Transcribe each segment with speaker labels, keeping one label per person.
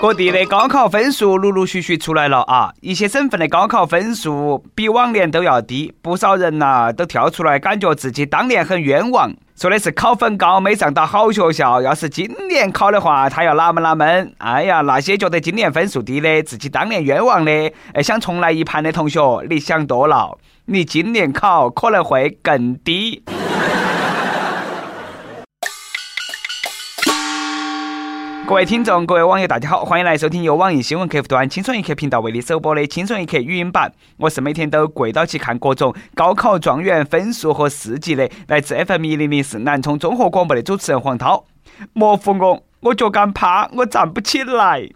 Speaker 1: 各地的高考分数陆陆续续出来了啊！一些省份的高考分数比往年都要低，不少人呐都跳出来，感觉自己当年很冤枉，说的是考分高没上到好学校，要是今年考的话，他要哪门哪门。哎呀，那些觉得今年分数低的，自己当年冤枉的，哎，想重来一盘的同学，你想多了，你今年考可能会更低。各位听众，各位网友，大家好，欢迎来收听由网易新闻客户端“轻松一刻”频道为你首播的“轻松一刻”语音版。我是每天都跪到去看各种高考状元分数和事迹的，来自 FM 一零零四南充综合广播的主持人黄涛。莫扶我，我脚杆趴，我站不起来。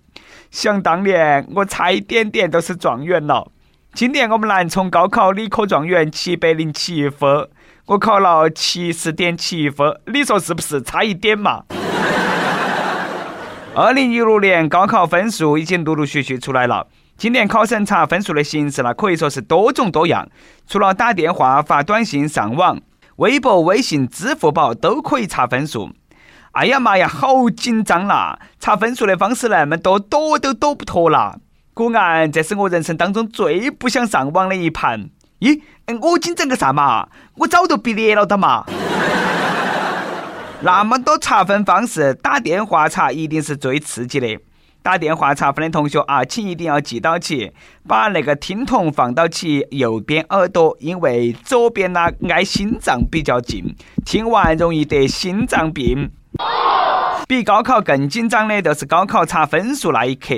Speaker 1: 想当年，我差一点点都是状元了。今年我们南充高考理科状元七百零七分，我考了七十点七分，你说是不是差一点嘛？二零一六年高考分数已经陆陆续续出来了。今年考生查分数的形式呢，可以说是多种多样。除了打电话、发短信、上网，微博、微信、支付宝都可以查分数。哎呀妈呀，好紧张啦！查分数的方式那么多，躲都躲不脱啦。果然，这是我人生当中最不想上网的一盘。咦，我紧张个啥嘛？我早都毕业了的嘛。那么多查分方式，打电话查一定是最刺激的。打电话查分的同学啊，请一定要记到起，把那个听筒放到起右边耳朵，因为左边呢挨心脏比较近，听完容易得心脏病。比高考更紧张的，就是高考查分数那一刻。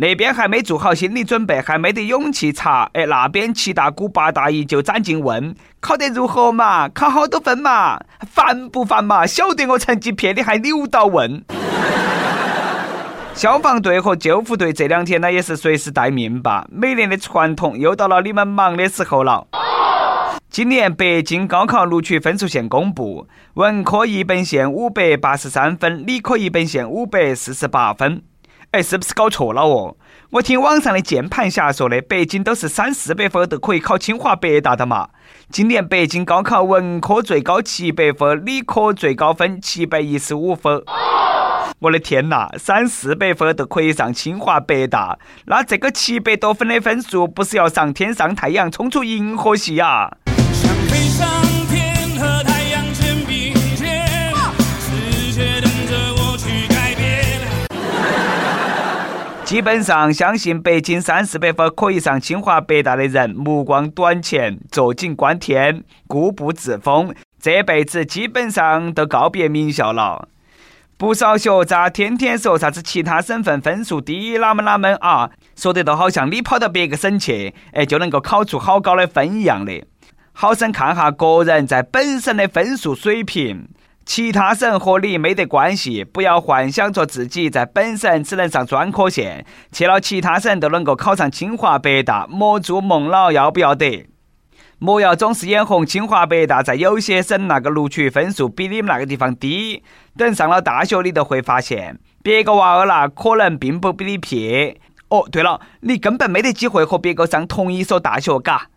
Speaker 1: 那边还没做好心理准备，还没得勇气查，哎，那边七大姑八大姨就攒劲问考得如何嘛，考好多分嘛，烦不烦嘛？晓得我成绩撇你还扭到问。消防队和救护队这两天呢也是随时待命吧，每年的传统又到了你们忙的时候了。今年北京高考录取分数线公布，文科一本线五百八十三分，理科一本线五百四十八分。哎，是不是搞错了哦？我听网上的键盘侠说的，北京都是三四百分都可以考清华北大的嘛。今年北京高考文科最高七百分，理科最高分七百一十五分。我的天呐，三四百分都可以上清华北大，那这个七百多分的分数，不是要上天上太阳，冲出银河系啊？基本上，相信北京三四百分可以上清华北大的人，目光短浅，坐井观天，固步自封，这辈子基本上都告别名校了。不少学渣天天说啥子其他省份分数低，哪门哪门啊，说得都好像你跑到别个省去，哎，就能够考出好高的分一样的。好生看哈个人在本省的分数水平。其他省和你没得关系，不要幻想着自己在本省只能上专科线，去了其他省都能够考上清华北大，莫做梦了，要不要得？莫要总是眼红清华北大在有些省那个录取分数比你们那个地方低，等上了大学你都会发现，别个娃儿那可能并不比你撇。哦，对了，你根本没得机会和别个上同一所大学，嘎。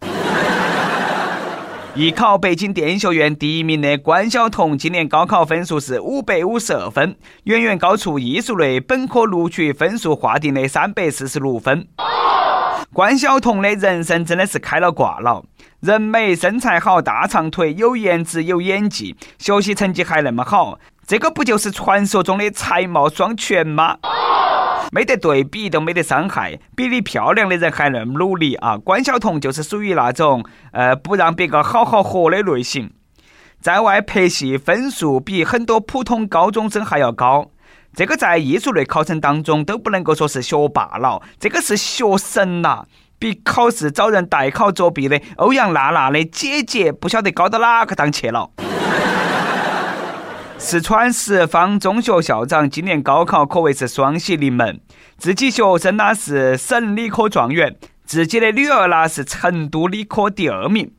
Speaker 1: 艺考北京电影学院第一名的关晓彤，今年高考分数是五百五十二分，远远高出艺术类本科录取分数划定的三百四十六分。关晓彤的人生真的是开了挂了，人美身材好，大长腿，有颜值有演技，学习成绩还那么好，这个不就是传说中的才貌双全吗？没得对比都没得伤害，比你漂亮的人还那么努力啊！关晓彤就是属于那种呃不让别个好好活的类型，在外拍戏分数比很多普通高中生还要高，这个在艺术类考生当中都不能够说是学霸了，这个是学神呐！比考试找人代考作弊的欧阳娜娜的姐姐不晓得高到哪个档去了。四川十方中学校长今年高考可谓是双喜临门，自己学生呢是省理科状元，自己的女儿呢是成都理科第二名。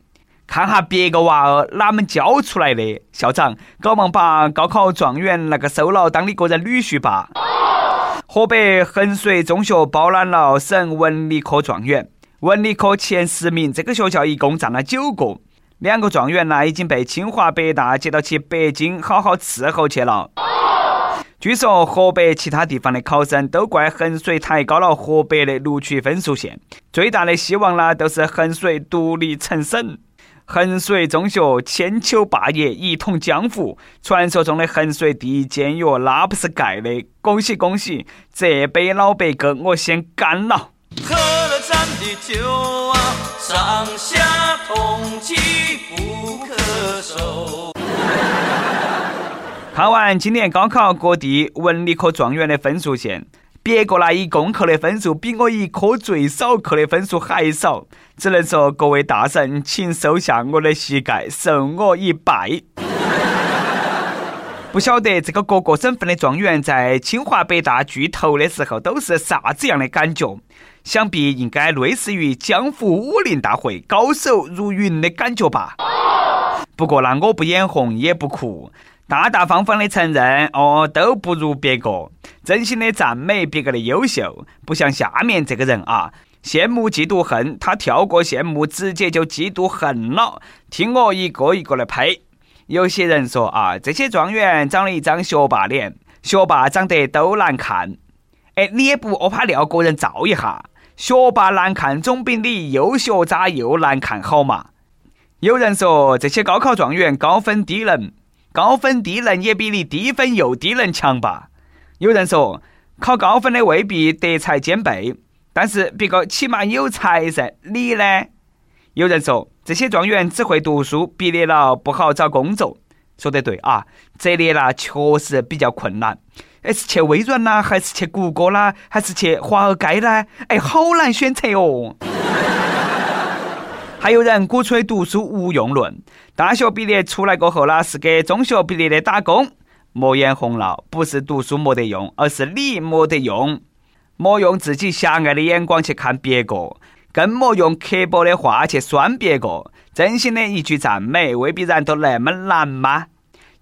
Speaker 1: 看哈别个娃儿哪门教出来的，校长搞忙把高考状元那个收了当你个人女婿吧。河北衡水中学包揽了省文理科状元，文理科前十名，这个学校一共占了九个。两个状元呢已经被清华北大接到去北京好好伺候去了。据说河北其他地方的考生都怪衡水抬高了河北的录取分数线，最大的希望呢，都是衡水独立成省。衡水中学千秋霸业，一统江湖。传说中的衡水第一监狱，那不是盖的。恭喜恭喜，这杯老白干我先干了。喝了咱的酒啊，上下同气不可收。看完今年高考各地文理科状元的分数线。别个那一共扣的分数比我一科最少扣的分数还少，只能说各位大神，请收下我的膝盖，受我一拜。不晓得这个各个省份的状元在清华北大聚头的时候都是啥子样的感觉？想必应该类似于江湖武林大会高手如云的感觉吧。不过那我不眼红也不哭。大大方方的承认哦，都不如别个，真心的赞美别个的优秀，不像下面这个人啊，羡慕嫉妒恨，他跳过羡慕，直接就嫉妒恨了。听我一个一个的呸！有些人说啊，这些状元长了一张学霸脸，学霸长得都难看。哎，你也不屙怕料个人照一下，学霸难看总比你又学渣又难看好嘛？有人说这些高考状元高分低能。高分低能也比你低分又低能强吧？有人说考高分的未必德才兼备，但是别个起码有才噻。你呢？有人说这些状元只会读书，毕业了不好找工作。说得对啊，这里呢确实比较困难。哎，是去微软啦，还是去谷歌啦，还是去华尔街啦？哎，好难选择哦。还有人鼓吹读书无用论，大学毕业出来过后呢，是给中学毕业的打工。莫眼红了，不是读书没得用，而是你没得用。莫用自己狭隘的眼光去看别个，更莫用刻薄的话去酸别个。真心的一句赞美，未必然都那么难吗？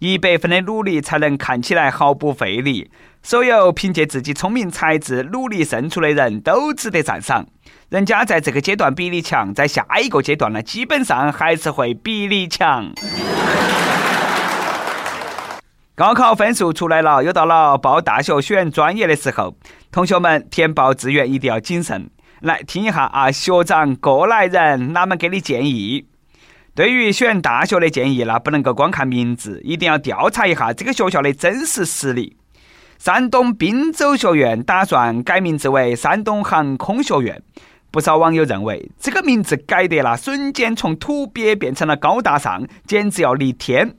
Speaker 1: 一百分的努力才能看起来毫不费力。所有凭借自己聪明才智努力胜出的人都值得赞赏。人家在这个阶段比你强，在下一个阶段呢，基本上还是会比你强。高考分数出来了，又到了报大学选专业的时候，同学们填报志愿一定要谨慎。来听一下啊，学长过来人，哪们给你建议？对于选大学的建议，那不能够光看名字，一定要调查一下这个学校的真实实力。山东滨州学院打算改名字为山东航空学院，不少网友认为这个名字改得那瞬间从土鳖变成了高大上，简直要逆天。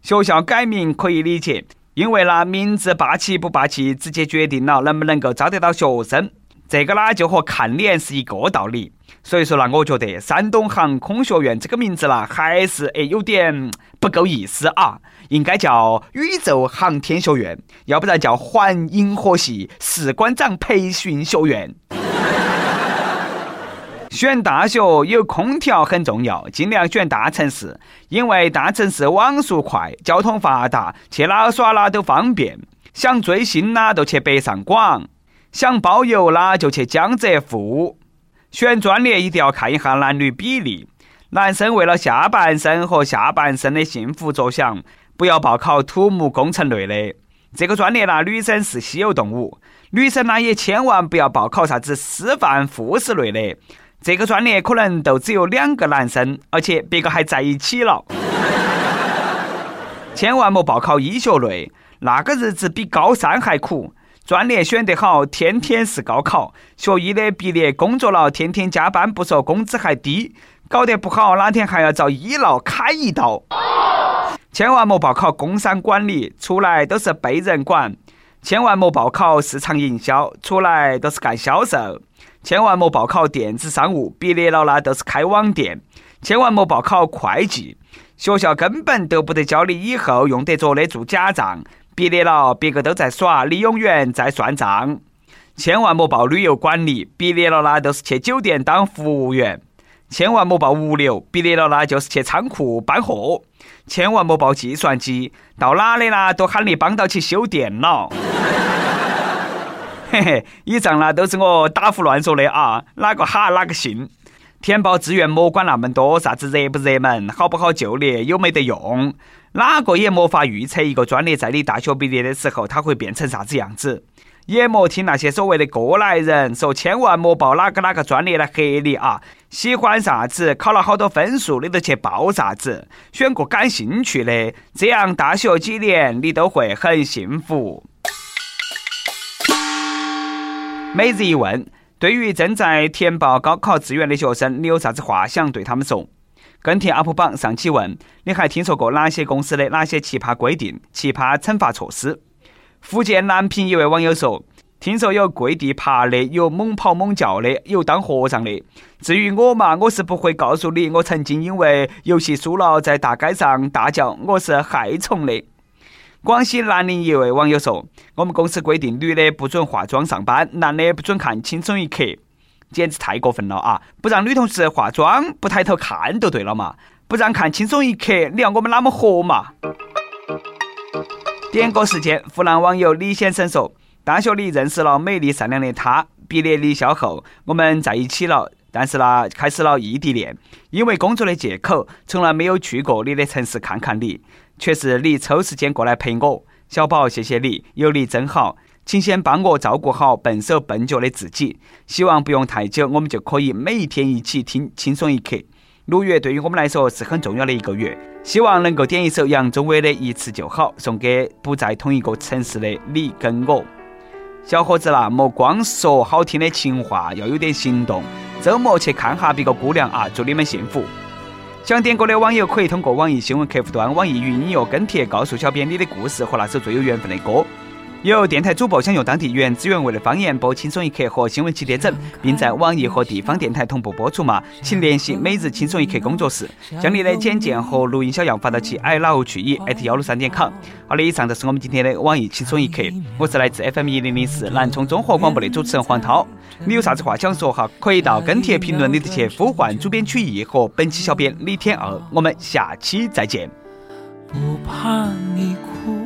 Speaker 1: 学校改名可以理解，因为那名字霸气不霸气，直接决定了能不能够招得到学生。这个呢就和看脸是一个道理。所以说呢，我觉得山东航空学院这个名字呢，还是哎有点不够意思啊。应该叫宇宙航天学院，要不然叫环银河系士官长培训学院。选大学有空调很重要，尽量选大城市，因为大城市网速快，交通发达，去哪耍哪都方便。想追星啦，就去北上广；想包邮啦，就去江浙沪。选专业一定要看一下男女比例，男生为了下半身和下半身的幸福着想。不要报考土木工程类的这个专业啦，女生是稀有动物。女生呢也千万不要报考啥子师范、护士类的，这个专业可能都只有两个男生，而且别个还在一起了。千万莫报考医学类，那个日子比高三还苦。专业选得好，天天是高考；学医的毕业工作了，天天加班不说，工资还低。搞得不好，哪天还要遭医闹开一刀。千万莫报考工商管理，出来都是被人管；千万莫报考市场营销，出来都是干销售；千万莫报考电子商务，毕业了那都是开网店；千万莫报考会计，学校根本都不得教你以后用得着的做假账，毕业了别个都在耍李永元在算账；千万莫报旅游管理，毕业了那都是去酒店当服务员；千万莫报物流，毕业了那就是去仓库搬货。千万莫报计算机，到哪里啦都喊你帮到去修电脑。嘿嘿，以上呢都是我打胡乱说的啊，哪个哈哪个信。填报志愿莫管那么多，啥子热不热门，好不好就业，有没得用，哪个也没法预测一个专业在你大学毕业的时候，它会变成啥子样子。也莫听那些所谓的过来人说，千万莫报哪个哪个专业来黑你啊！喜欢啥子，考了好多分数，你都去报啥子，选个感兴趣的，这样大学几年你都会很幸福。每日一问：对于正在填报高考志愿的学生，你有啥子话想对他们说？跟帖 UP 榜上期问：你还听说过哪些公司的哪些奇葩规定、奇葩惩罚措施？福建南平一位网友说：“听说有跪地爬的，有猛跑猛叫的，有当和尚的。至于我嘛，我是不会告诉你，我曾经因为游戏输了，在大街上大叫我是害虫的。”广西南宁一位网友说：“我们公司规定，女的不准化妆上班，男的不准看《轻松一刻》，简直太过分了啊！不让女同事化妆，不抬头看就对了嘛！不让看《轻松一刻》，你要我们哪么活嘛？”点歌时间，湖南网友李先生说：“大学里认识了美丽善良的她，毕业离校后我们在一起了，但是呢，开始了异地恋。因为工作的借口，从来没有去过你的城市看看你，却是你抽时间过来陪我。小宝，谢谢你，有你真好，请先帮我照顾好笨手笨脚的自己。希望不用太久，我们就可以每一天一起听轻松一刻。六月对于我们来说是很重要的一个月。”希望能够点一首杨宗纬的《一次就好》，送给不在同一个城市的你跟我。小伙子啦，莫光说好听的情话，要有点行动。周末去看哈别个姑娘啊，祝你们幸福。想点歌的网友可以通过网易新闻客户端、网易云音乐跟帖，告诉小编你的故事和那首最有缘分的歌。有电台主播想用当地原汁原味的方言播《轻松一刻》和新闻七点整，并在网易和地方电台同步播出吗？请联系每日轻松一刻工作室，将你的简介和录音小样发到其 i love 去 e at 幺六三点 com。好的，以上就是我们今天的网易轻松一刻。我是来自 FM 一零零四南充综合广播的主持人黄涛。你有啥子话想说哈？可以到跟帖评论里头去呼唤主编曲艺和本期小编李天二。我们下期再见。
Speaker 2: 不怕你哭。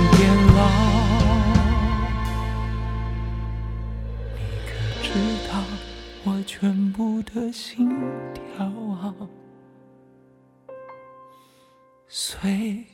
Speaker 2: 最。